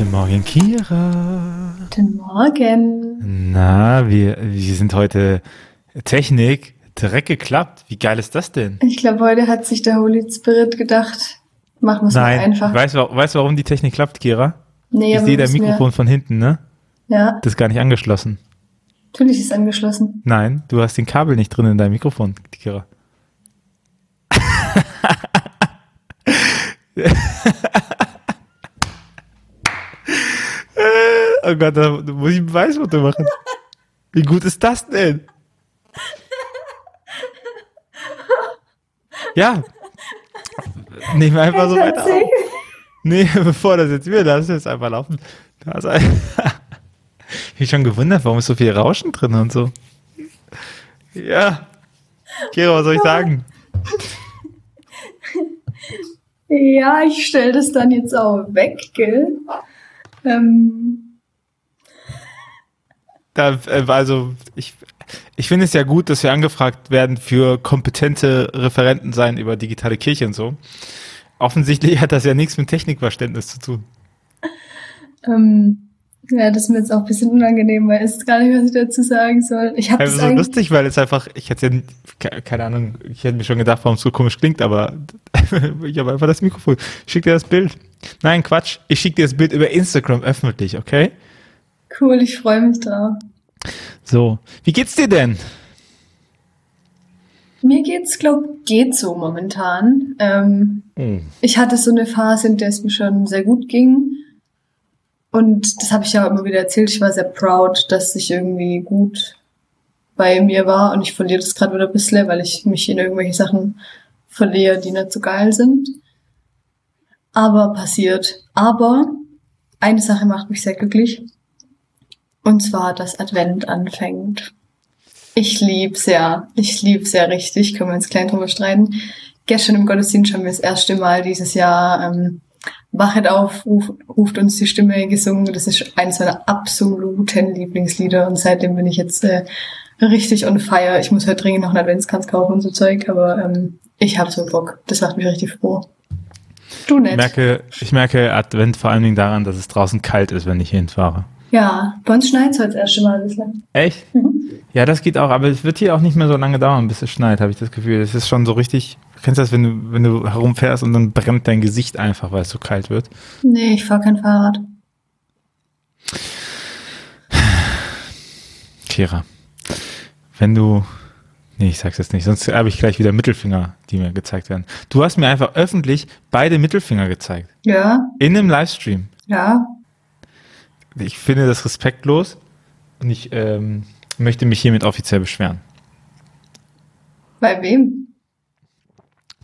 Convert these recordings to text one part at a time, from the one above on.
Guten Morgen, Kira. Guten Morgen. Na, wir, wir sind heute Technik direkt geklappt. Wie geil ist das denn? Ich glaube, heute hat sich der Holy Spirit gedacht, machen wir es mal einfach. Weißt du, weißt, warum die Technik klappt, Kira? Nee, ich sehe dein Mikrofon wir... von hinten, ne? Ja. Das ist gar nicht angeschlossen. Natürlich ist es angeschlossen. Nein, du hast den Kabel nicht drin in deinem Mikrofon, Kira. oh Gott, da muss ich ein Beweisfoto machen. Wie gut ist das denn? Ja. Nehmen wir einfach so weiter auf. Nee, bevor das jetzt wir lassen jetzt einfach laufen. Da ist ein ich schon gewundert, warum ist so viel Rauschen drin und so. Ja. Kira, was soll ich sagen? Ja, ich stelle das dann jetzt auch weg, gell? Ähm. Da, äh, also, ich, ich finde es ja gut, dass wir angefragt werden für kompetente Referenten sein über digitale Kirche und so. Offensichtlich hat das ja nichts mit Technikverständnis zu tun. Ähm, ja, das ist mir jetzt auch ein bisschen unangenehm, weil es gar nicht, was ich dazu sagen soll. Ich habe also so lustig, weil es einfach, ich hätte ja, keine Ahnung, ich hätte mir schon gedacht, warum es so komisch klingt, aber ich habe einfach das Mikrofon. Ich schick dir das Bild. Nein, Quatsch. Ich schicke dir das Bild über Instagram öffentlich, okay? Cool, ich freue mich drauf. So, wie geht's dir denn? Mir geht's, glaub, geht so momentan. Ähm, hm. Ich hatte so eine Phase, in der es mir schon sehr gut ging. Und das habe ich ja immer wieder erzählt. Ich war sehr proud, dass ich irgendwie gut bei mir war. Und ich verliere das gerade wieder ein bisschen, weil ich mich in irgendwelche Sachen verliere, die nicht so geil sind. Aber passiert. Aber eine Sache macht mich sehr glücklich. Und zwar, dass Advent anfängt. Ich lieb's ja. Ich lieb's ja richtig. Können wir uns klein drüber streiten. Gestern im Gottesdienst haben wir das erste Mal dieses Jahr ähm, Wachet auf, ruf, ruft uns die Stimme gesungen. Das ist eines meiner absoluten Lieblingslieder und seitdem bin ich jetzt äh, richtig on fire. Ich muss heute dringend noch einen Adventskranz kaufen und so Zeug, aber ähm, ich habe so Bock. Das macht mich richtig froh. Du nicht. Ich merke, ich merke Advent vor allen Dingen daran, dass es draußen kalt ist, wenn ich hierhin fahre. Ja, bei uns schneit es heute das erste Mal ein bisschen. Echt? Mhm. Ja, das geht auch, aber es wird hier auch nicht mehr so lange dauern, bis es schneit, habe ich das Gefühl. Es ist schon so richtig. Kennst du das, wenn du, wenn du herumfährst und dann brennt dein Gesicht einfach, weil es so kalt wird? Nee, ich fahre kein Fahrrad. Kira, wenn du. Nee, ich sag's jetzt nicht, sonst habe ich gleich wieder Mittelfinger, die mir gezeigt werden. Du hast mir einfach öffentlich beide Mittelfinger gezeigt. Ja. In einem Livestream. Ja. Ich finde das respektlos und ich ähm, möchte mich hiermit offiziell beschweren. Bei wem?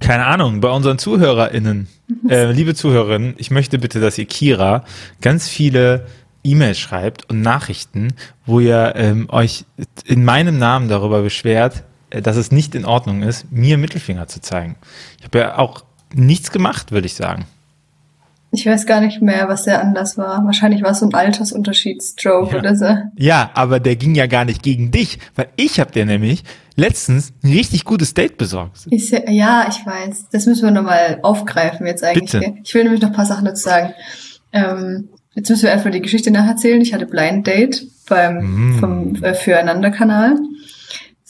Keine Ahnung, bei unseren ZuhörerInnen. Mhm. Äh, liebe Zuhörerinnen, ich möchte bitte, dass ihr Kira ganz viele E-Mails schreibt und Nachrichten, wo ihr ähm, euch in meinem Namen darüber beschwert, äh, dass es nicht in Ordnung ist, mir Mittelfinger zu zeigen. Ich habe ja auch nichts gemacht, würde ich sagen. Ich weiß gar nicht mehr, was der Anlass war. Wahrscheinlich war es so ein Altersunterschiedsstroke ja. oder so. Ja, aber der ging ja gar nicht gegen dich, weil ich habe dir nämlich letztens ein richtig gutes Date besorgt. Ich, ja, ich weiß. Das müssen wir nochmal aufgreifen jetzt eigentlich. Bitte. Ich will nämlich noch ein paar Sachen dazu sagen. Ähm, jetzt müssen wir einfach die Geschichte nacherzählen. Ich hatte Blind Date beim mm. vom äh, Füreinander-Kanal.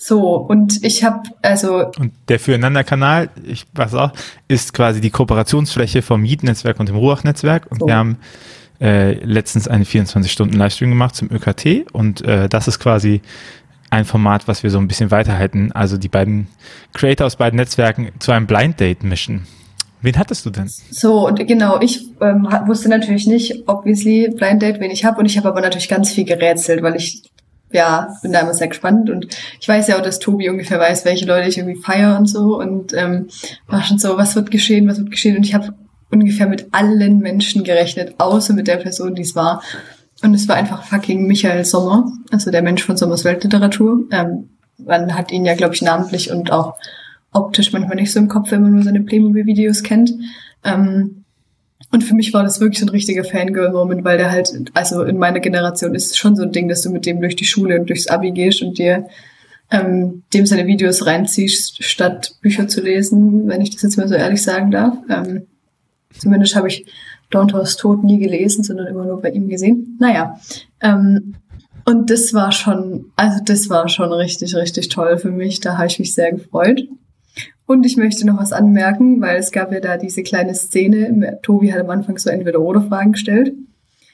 So, und ich habe also. Und der Füreinander-Kanal, ich weiß auch, ist quasi die Kooperationsfläche vom Yeet-Netzwerk und dem Ruach-Netzwerk. Und so. wir haben äh, letztens einen 24-Stunden-Livestream gemacht zum ÖKT und äh, das ist quasi ein Format, was wir so ein bisschen weiterhalten. Also die beiden Creator aus beiden Netzwerken zu einem Blind Date mischen. Wen hattest du denn? So, und genau, ich ähm, wusste natürlich nicht, obviously, Blind Date, wen ich habe. Und ich habe aber natürlich ganz viel gerätselt, weil ich ja, bin da immer sehr gespannt und ich weiß ja auch, dass Tobi ungefähr weiß, welche Leute ich irgendwie feiere und so und ähm, war schon so, was wird geschehen, was wird geschehen und ich habe ungefähr mit allen Menschen gerechnet, außer mit der Person, die es war. Und es war einfach fucking Michael Sommer, also der Mensch von Sommers Weltliteratur. Ähm, man hat ihn ja, glaube ich, namentlich und auch optisch manchmal nicht so im Kopf, wenn man nur seine Playmobil-Videos kennt. Ähm, und für mich war das wirklich ein richtiger Fangirl-Moment, weil der halt, also in meiner Generation ist es schon so ein Ding, dass du mit dem durch die Schule und durchs Abi gehst und dir ähm, dem seine Videos reinziehst, statt Bücher zu lesen, wenn ich das jetzt mal so ehrlich sagen darf. Ähm, zumindest habe ich Dornthaus Tod nie gelesen, sondern immer nur bei ihm gesehen. Naja, ähm, und das war schon, also das war schon richtig, richtig toll für mich. Da habe ich mich sehr gefreut. Und ich möchte noch was anmerken, weil es gab ja da diese kleine Szene. Tobi hat am Anfang so entweder oder Fragen gestellt.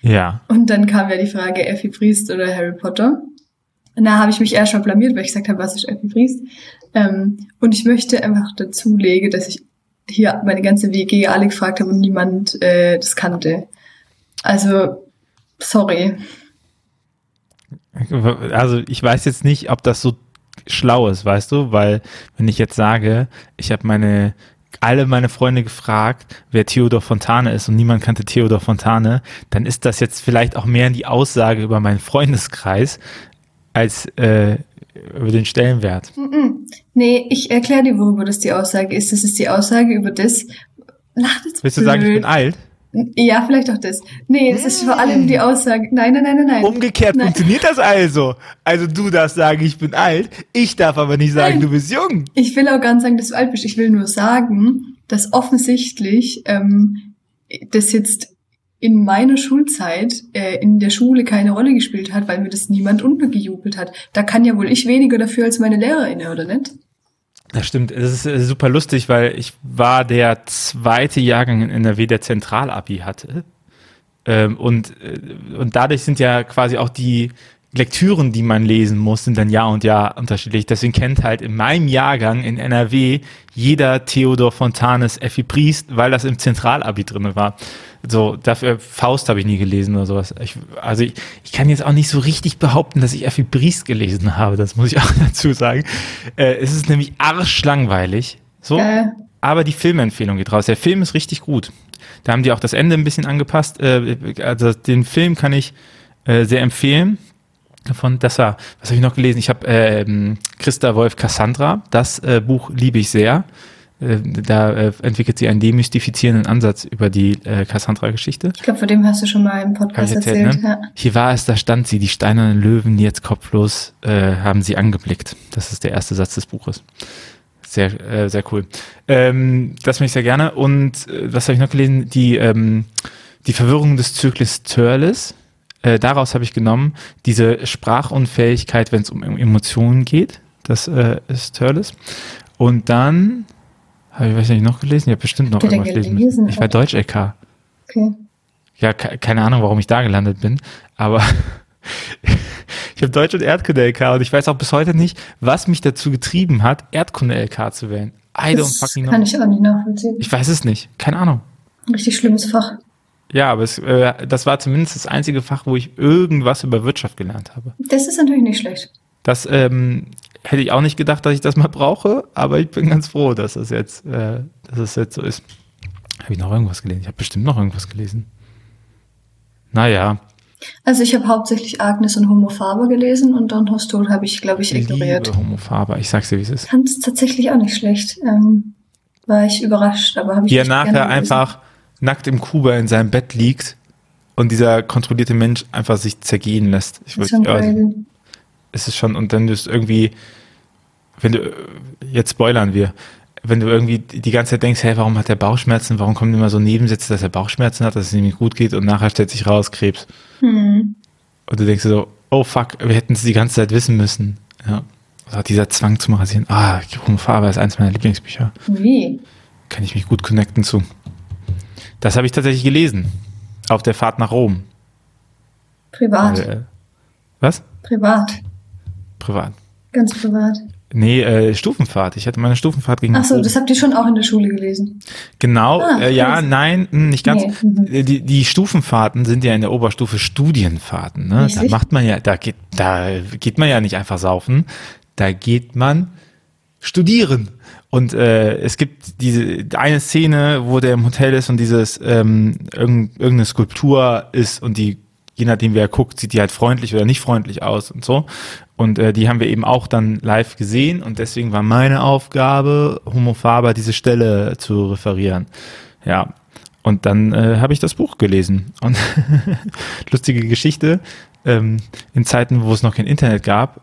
Ja. Und dann kam ja die Frage Effie Priest oder Harry Potter. Und da habe ich mich erst schon blamiert, weil ich gesagt habe, was ist Effie Priest? Ähm, und ich möchte einfach dazu legen, dass ich hier meine ganze WG alle gefragt habe und niemand äh, das kannte. Also, sorry. Also ich weiß jetzt nicht, ob das so schlau ist, weißt du, weil wenn ich jetzt sage, ich habe meine alle meine Freunde gefragt, wer Theodor Fontane ist und niemand kannte Theodor Fontane, dann ist das jetzt vielleicht auch mehr die Aussage über meinen Freundeskreis als äh, über den Stellenwert. Mm -mm. Nee, ich erkläre dir, worüber das die Aussage ist. Das ist die Aussage über das. Lacht jetzt Willst du sagen, ich bin alt? Ja, vielleicht auch das. Nee, das ist vor allem die Aussage. Nein, nein, nein, nein, nein. Umgekehrt nein. funktioniert das also. Also du darfst sagen, ich bin alt. Ich darf aber nicht sagen, nein. du bist jung. Ich will auch gar nicht sagen, dass du alt bist. Ich will nur sagen, dass offensichtlich ähm, das jetzt in meiner Schulzeit äh, in der Schule keine Rolle gespielt hat, weil mir das niemand untergejubelt hat. Da kann ja wohl ich weniger dafür als meine Lehrerin, oder nicht? Das stimmt. Das ist äh, super lustig, weil ich war der zweite Jahrgang in NRW, der Zentralabi hatte. Ähm, und, äh, und dadurch sind ja quasi auch die Lektüren, die man lesen muss, sind dann Jahr und Jahr unterschiedlich. Deswegen kennt halt in meinem Jahrgang in NRW jeder Theodor Fontanes Effi Priest, weil das im Zentralabi drin war. So, dafür Faust habe ich nie gelesen oder sowas. Ich, also ich, ich kann jetzt auch nicht so richtig behaupten, dass ich Effi Briest gelesen habe. Das muss ich auch dazu sagen. Äh, es ist nämlich arschlangweilig. So. Äh. Aber die Filmempfehlung geht raus. Der Film ist richtig gut. Da haben die auch das Ende ein bisschen angepasst. Äh, also den Film kann ich äh, sehr empfehlen. Von das war, was habe ich noch gelesen? Ich habe äh, Christa Wolf Cassandra. Das äh, Buch liebe ich sehr. Äh, da äh, entwickelt sie einen demystifizierenden Ansatz über die äh, Cassandra-Geschichte. Ich glaube, von dem hast du schon mal im Podcast erzählt. erzählt ne? ja. Hier war es, da stand sie, die steinernen Löwen, jetzt kopflos, haben sie angeblickt. Das ist der erste Satz des Buches. Sehr, äh, sehr cool. Ähm, das mache ich sehr gerne. Und was habe ich noch gelesen? Die, ähm, die Verwirrung des Zyklus Törles. Äh, daraus habe ich genommen, diese Sprachunfähigkeit, wenn es um Emotionen geht. Das äh, ist Törles. Und dann habe ich weiß nicht noch gelesen? Ich habe bestimmt noch irgendwas gelesen. Ich war Deutsch-LK. Okay. Ja, keine Ahnung, warum ich da gelandet bin, aber ich habe Deutsch und Erdkunde-LK und ich weiß auch bis heute nicht, was mich dazu getrieben hat, Erdkunde-LK zu wählen. I don't fucking know. Kann ich auch nicht nachvollziehen. Ich weiß es nicht. Keine Ahnung. Richtig schlimmes Fach. Ja, aber es, äh, das war zumindest das einzige Fach, wo ich irgendwas über Wirtschaft gelernt habe. Das ist natürlich nicht schlecht. Das ähm, hätte ich auch nicht gedacht, dass ich das mal brauche, aber ich bin ganz froh, dass es jetzt, äh, dass es jetzt so ist. Habe ich noch irgendwas gelesen? Ich habe bestimmt noch irgendwas gelesen. Naja. Also ich habe hauptsächlich Agnes und Homo Faber gelesen und Don Hostol habe ich, glaube ich, ignoriert. Liebe Homo Faber, ich sag's dir, wie es ist. Fand es tatsächlich auch nicht schlecht. Ähm, war ich überrascht, aber habe ich Wie er nachher einfach nackt im Kuba in seinem Bett liegt und dieser kontrollierte Mensch einfach sich zergehen lässt. Ich würde, also, ist es schon, und dann ist irgendwie, wenn du, jetzt spoilern wir, wenn du irgendwie die ganze Zeit denkst, hey, warum hat der Bauchschmerzen, warum kommen immer so Nebensätze, dass er Bauchschmerzen hat, dass es ihm nicht gut geht und nachher stellt sich raus, Krebs. Hm. Und du denkst so, oh fuck, wir hätten es die ganze Zeit wissen müssen. Ja. Oder dieser Zwang zum Rasieren. Ah, Farbe ist eins meiner Lieblingsbücher. Wie? Kann ich mich gut connecten zu. Das habe ich tatsächlich gelesen. Auf der Fahrt nach Rom. Privat. Äh, was? Privat. Privat. Ganz privat. Nee, äh, Stufenfahrt. Ich hatte meine Stufenfahrt gegen. Ach so, das habt ihr schon auch in der Schule gelesen. Genau, ah, äh, ja, nein, hm, nicht ganz. Nee. Mhm. Äh, die, die Stufenfahrten sind ja in der Oberstufe Studienfahrten. Ne? Da macht man ja, da geht, da geht man ja nicht einfach saufen. Da geht man studieren. Und äh, es gibt diese eine Szene, wo der im Hotel ist und dieses ähm, irgendeine Skulptur ist und die je nachdem wer guckt, sieht die halt freundlich oder nicht freundlich aus und so. Und äh, die haben wir eben auch dann live gesehen und deswegen war meine Aufgabe, Homo Faber diese Stelle zu referieren. Ja. Und dann äh, habe ich das Buch gelesen. Und lustige Geschichte, ähm, in Zeiten, wo es noch kein Internet gab,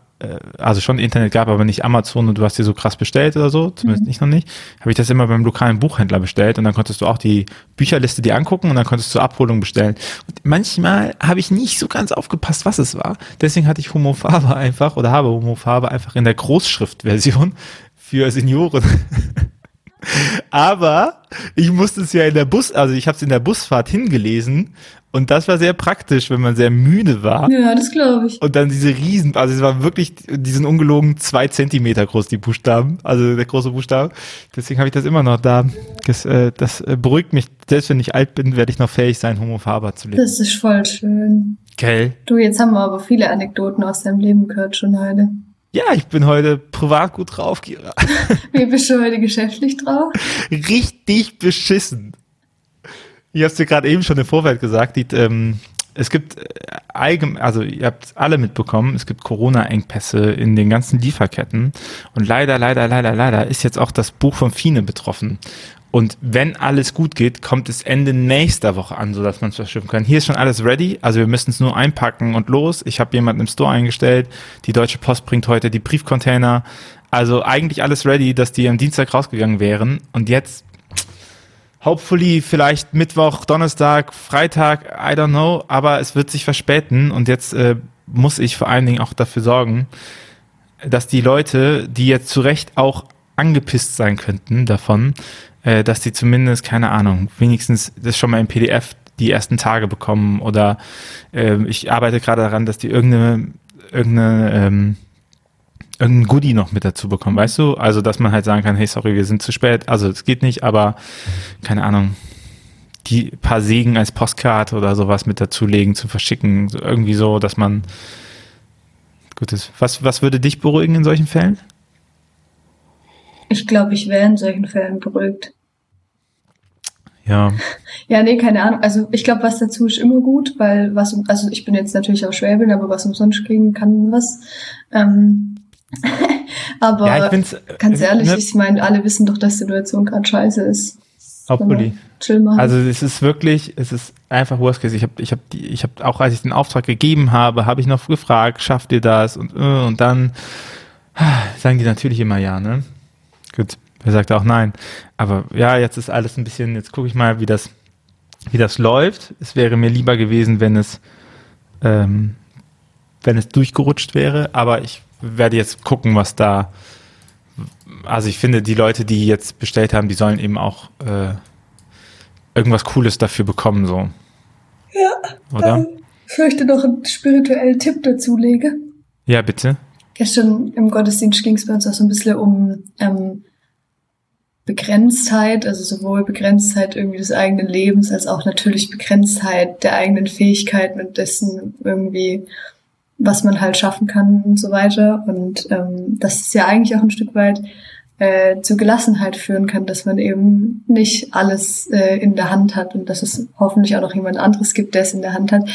also schon Internet gab, aber nicht Amazon und du hast dir so krass bestellt oder so, zumindest mhm. ich noch nicht, habe ich das immer beim lokalen Buchhändler bestellt und dann konntest du auch die Bücherliste dir angucken und dann konntest du zur Abholung bestellen. Und manchmal habe ich nicht so ganz aufgepasst, was es war. Deswegen hatte ich Homofarbe einfach oder habe Homofarbe einfach in der Großschriftversion für Senioren. Aber ich musste es ja in der Bus, also ich habe es in der Busfahrt hingelesen und das war sehr praktisch, wenn man sehr müde war. Ja, das glaube ich. Und dann diese Riesen, also es war wirklich, die sind ungelogen zwei Zentimeter groß, die Buchstaben, also der große Buchstabe. Deswegen habe ich das immer noch da. Das, äh, das äh, beruhigt mich. Selbst wenn ich alt bin, werde ich noch fähig sein, Homofaber zu lesen. Das ist voll schön. Gell? Du, jetzt haben wir aber viele Anekdoten aus deinem Leben gehört schon heute. Ja, ich bin heute privat gut drauf, Kira. Wie bist du heute geschäftlich drauf? Richtig beschissen. Ich habe dir gerade eben schon im Vorfeld gesagt, die, ähm, es gibt äh, allgemein, also ihr habt alle mitbekommen, es gibt Corona-Engpässe in den ganzen Lieferketten und leider, leider, leider, leider ist jetzt auch das Buch von Fine betroffen. Und wenn alles gut geht, kommt es Ende nächster Woche an, sodass man es verschiffen kann. Hier ist schon alles ready, also wir müssen es nur einpacken und los. Ich habe jemanden im Store eingestellt, die Deutsche Post bringt heute die Briefcontainer. Also eigentlich alles ready, dass die am Dienstag rausgegangen wären. Und jetzt hopefully vielleicht Mittwoch, Donnerstag, Freitag, I don't know, aber es wird sich verspäten und jetzt äh, muss ich vor allen Dingen auch dafür sorgen, dass die Leute, die jetzt zu Recht auch angepisst sein könnten davon, äh, dass die zumindest, keine Ahnung, wenigstens das schon mal im PDF die ersten Tage bekommen oder äh, ich arbeite gerade daran, dass die irgendeine, irgendeine ähm, irgendein Goodie noch mit dazu bekommen, weißt du? Also, dass man halt sagen kann, hey, sorry, wir sind zu spät. Also, es geht nicht, aber keine Ahnung, die paar Segen als Postkarte oder sowas mit dazulegen, zu verschicken. So, irgendwie so, dass man gut ist. Was, was würde dich beruhigen in solchen Fällen? Ich glaube, ich wäre in solchen Fällen beruhigt. Ja. Ja, nee, keine Ahnung. Also ich glaube, was dazu ist immer gut, weil was, also ich bin jetzt natürlich auch Schwäbin, aber was umsonst kriegen kann was. Ähm, Aber ja, ich ganz ehrlich, ne, ich meine, alle wissen doch, dass die Situation gerade scheiße ist. Machen. Also es ist wirklich, es ist einfach Worst Case. Ich habe, ich habe, ich habe auch, als ich den Auftrag gegeben habe, habe ich noch gefragt, schafft ihr das? Und äh, und dann sagen die natürlich immer ja, ne? Gut, wer sagt auch nein? Aber ja, jetzt ist alles ein bisschen. Jetzt gucke ich mal, wie das, wie das läuft. Es wäre mir lieber gewesen, wenn es, ähm, wenn es durchgerutscht wäre. Aber ich werde jetzt gucken, was da. Also ich finde, die Leute, die jetzt bestellt haben, die sollen eben auch äh, irgendwas Cooles dafür bekommen, so. Ja. Oder? Ich möchte noch einen spirituellen Tipp dazulege. Ja, bitte. Gestern im Gottesdienst ging es bei uns auch so ein bisschen um ähm, Begrenztheit, also sowohl Begrenztheit irgendwie des eigenen Lebens als auch natürlich Begrenztheit der eigenen Fähigkeiten und dessen irgendwie was man halt schaffen kann und so weiter. Und ähm, das ist ja eigentlich auch ein Stück weit äh, zu Gelassenheit führen kann, dass man eben nicht alles äh, in der Hand hat und dass es hoffentlich auch noch jemand anderes gibt, der es in der Hand hat.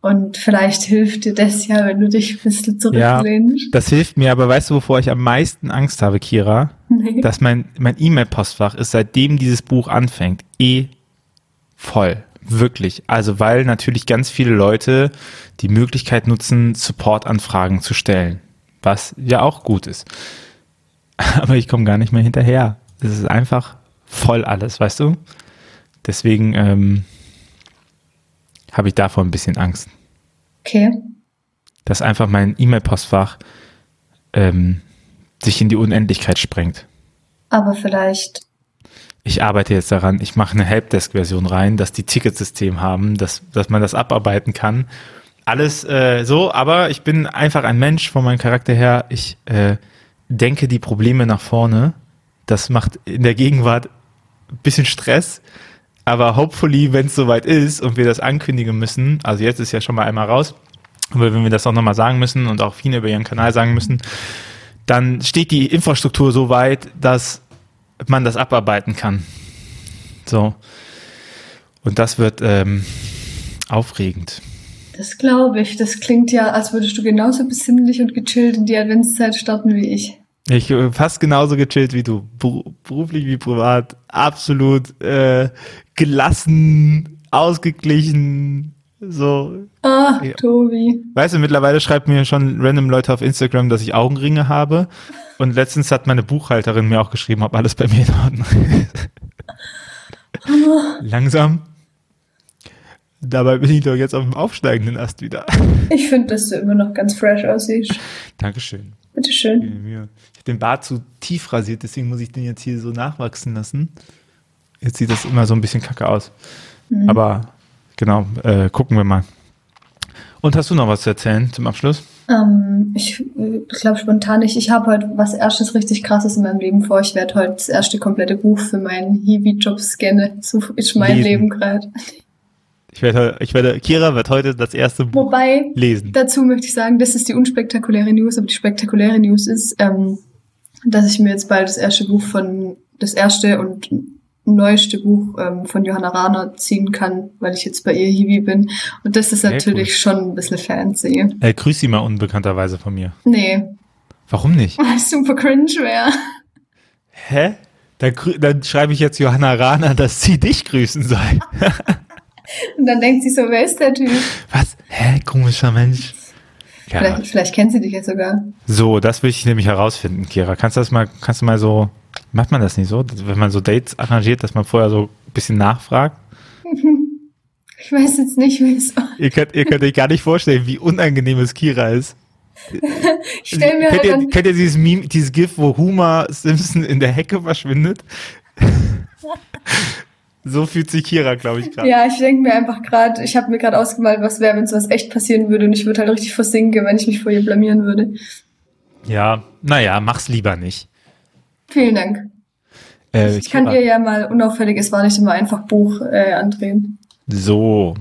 Und vielleicht hilft dir das ja, wenn du dich ein bisschen zurücklehnst. Ja, das hilft mir, aber weißt du, wovor ich am meisten Angst habe, Kira? Nee. Dass mein, mein E-Mail-Postfach ist, seitdem dieses Buch anfängt, eh voll. Wirklich. Also, weil natürlich ganz viele Leute die Möglichkeit nutzen, Support-Anfragen zu stellen. Was ja auch gut ist. Aber ich komme gar nicht mehr hinterher. Es ist einfach voll alles, weißt du? Deswegen ähm, habe ich davor ein bisschen Angst. Okay. Dass einfach mein E-Mail-Postfach ähm, sich in die Unendlichkeit sprengt. Aber vielleicht ich arbeite jetzt daran, ich mache eine Helpdesk-Version rein, dass die Ticketsystem haben, dass, dass man das abarbeiten kann. Alles äh, so, aber ich bin einfach ein Mensch von meinem Charakter her. Ich äh, denke die Probleme nach vorne. Das macht in der Gegenwart ein bisschen Stress. Aber hopefully, wenn es soweit ist und wir das ankündigen müssen, also jetzt ist ja schon mal einmal raus, aber wenn wir das auch nochmal sagen müssen und auch viele über ihren Kanal sagen müssen, dann steht die Infrastruktur so weit, dass man das abarbeiten kann. So. Und das wird ähm, aufregend. Das glaube ich. Das klingt ja, als würdest du genauso besinnlich und gechillt in die Adventszeit starten wie ich. Ich äh, fast genauso gechillt wie du, beruflich wie privat, absolut äh, gelassen, ausgeglichen, So. Ah, ja. Tobi. Weißt du, mittlerweile schreibt mir schon random Leute auf Instagram, dass ich Augenringe habe. Und letztens hat meine Buchhalterin mir auch geschrieben, ob alles bei mir in Ordnung ist. Langsam. Dabei bin ich doch jetzt auf dem aufsteigenden Ast wieder. Ich finde, dass du immer noch ganz fresh aussiehst. Dankeschön. Bitteschön. Ich habe den Bart zu tief rasiert, deswegen muss ich den jetzt hier so nachwachsen lassen. Jetzt sieht das immer so ein bisschen kacke aus. Mhm. Aber genau, äh, gucken wir mal. Und hast du noch was zu erzählen zum Abschluss? Ähm, ich glaube spontan nicht. Ich habe heute was erstes richtig krasses in meinem Leben vor. Ich werde heute das erste komplette Buch für meinen Hiwi-Job scannen. So ist mein Lesen. Leben gerade. Ich werde, ich werde, Kira wird heute das erste Buch Wobei, lesen. Dazu möchte ich sagen, das ist die unspektakuläre News, aber die spektakuläre News ist, ähm, dass ich mir jetzt bald das erste Buch von, das erste und neueste Buch ähm, von Johanna Rahner ziehen kann, weil ich jetzt bei ihr Hiwi bin. Und das ist Sehr natürlich cool. schon ein bisschen fancy. Äh, grüß sie mal unbekannterweise von mir. Nee. Warum nicht? Weil es super cringe wäre. Hä? Dann, dann schreibe ich jetzt Johanna Rahner, dass sie dich grüßen soll. Und dann denkt sie so, wer ist der Typ? Was? Hä? Komischer Mensch. Ja. Vielleicht, vielleicht kennt sie dich ja sogar. So, das will ich nämlich herausfinden, Kira. Kannst du das mal, kannst du mal so Macht man das nicht so, wenn man so Dates arrangiert, dass man vorher so ein bisschen nachfragt? Ich weiß jetzt nicht, wie es ihr könnt, ihr könnt euch gar nicht vorstellen, wie unangenehm es Kira ist. Stell mir kennt, halt ihr, kennt ihr dieses Meme, dieses GIF, wo Homer Simpson in der Hecke verschwindet? so fühlt sich Kira, glaube ich, gerade. Ja, ich denke mir einfach gerade, ich habe mir gerade ausgemalt, was wäre, wenn sowas echt passieren würde und ich würde halt richtig versinken, wenn ich mich vor ihr blamieren würde. Ja, naja, mach's lieber nicht. Vielen Dank. Äh, ich kann dir ja mal unauffällig, es war nicht immer einfach Buch äh, andrehen. So.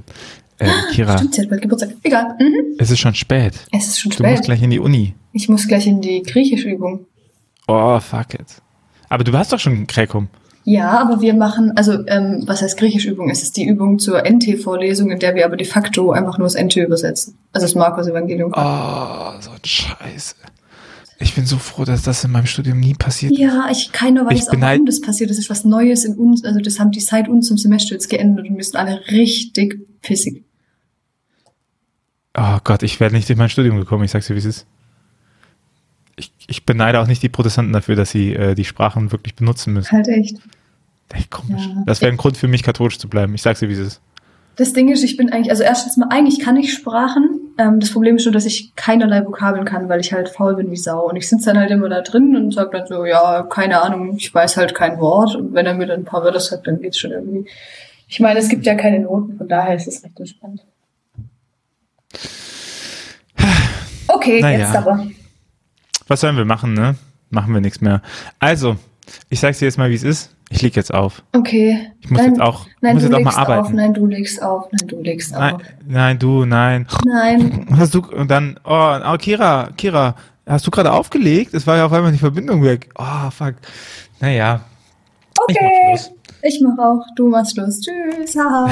Äh, Kira. Stimmt, sie hat bald Geburtstag. Egal. Mhm. Es ist schon spät. Es ist schon spät. Du musst gleich in die Uni. Ich muss gleich in die Griechischübung. Oh, fuck it. Aber du hast doch schon Kräkum. Ja, aber wir machen, also ähm, was heißt Griechischübung? Es ist die Übung zur NT-Vorlesung, in der wir aber de facto einfach nur das NT übersetzen. Also das Markus-Evangelium. Oh, so ein Scheiße. Ich bin so froh, dass das in meinem Studium nie passiert ist. Ja, ich keiner weiß ich auch, warum das passiert. Das ist was Neues in uns. Also das haben die seit uns zum Semester jetzt geändert und wir sind alle richtig pissig. Oh Gott, ich werde nicht durch mein Studium gekommen. Ich sag's dir, wie es ist. Ich, ich beneide auch nicht die Protestanten dafür, dass sie äh, die Sprachen wirklich benutzen müssen. Halt echt. Echt komisch. Ja. Das wäre ein Grund für mich, katholisch zu bleiben. Ich sag's dir, wie es ist. Das Ding ist, ich bin eigentlich, also erstens mal, eigentlich kann ich Sprachen. Ähm, das Problem ist nur, dass ich keinerlei Vokabeln kann, weil ich halt faul bin wie Sau. Und ich sitze dann halt immer da drin und sag dann so, ja, keine Ahnung, ich weiß halt kein Wort. Und wenn er mir dann ein paar Wörter sagt, dann geht's schon irgendwie. Ich meine, es gibt ja keine Noten, von daher ist es recht entspannt. Okay, naja. jetzt aber. Was sollen wir machen, ne? Machen wir nichts mehr. Also, ich sag's dir jetzt mal, wie es ist. Ich leg jetzt auf. Okay. Ich muss nein, jetzt auch, nein, muss jetzt auch mal arbeiten. Auf. Nein, du legst auf. Nein, du legst nein, auf. Nein, du, nein. Nein. Hast du, und dann, oh, oh Kira, Kira, hast du gerade aufgelegt? Es war ja auf einmal die Verbindung weg. Oh, fuck. Naja. Okay. Ich mach. Ich mach auch. Du machst Schluss. Tschüss. Ciao.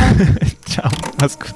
Mach's gut.